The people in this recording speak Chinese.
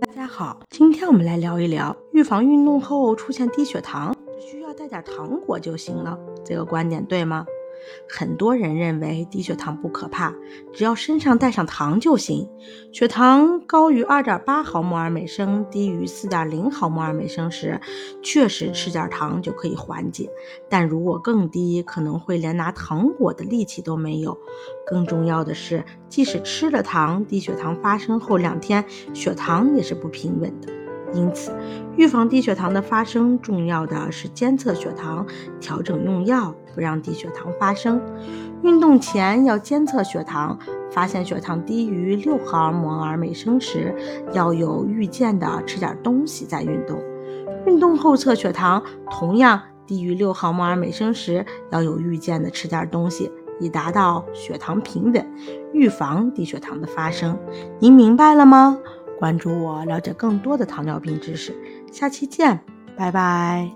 大家好，今天我们来聊一聊预防运动后出现低血糖，只需要带点糖果就行了。这个观点对吗？很多人认为低血糖不可怕，只要身上带上糖就行。血糖高于二点八毫摩尔每升，低于四点零毫摩尔每升时，确实吃点糖就可以缓解。但如果更低，可能会连拿糖果的力气都没有。更重要的是，即使吃了糖，低血糖发生后两天，血糖也是不平稳的。因此，预防低血糖的发生，重要的是监测血糖，调整用药，不让低血糖发生。运动前要监测血糖，发现血糖低于六毫摩尔每升时，要有预见的吃点东西再运动。运动后测血糖，同样低于六毫摩尔每升时，要有预见的吃点东西，以达到血糖平稳，预防低血糖的发生。您明白了吗？关注我，了解更多的糖尿病知识。下期见，拜拜。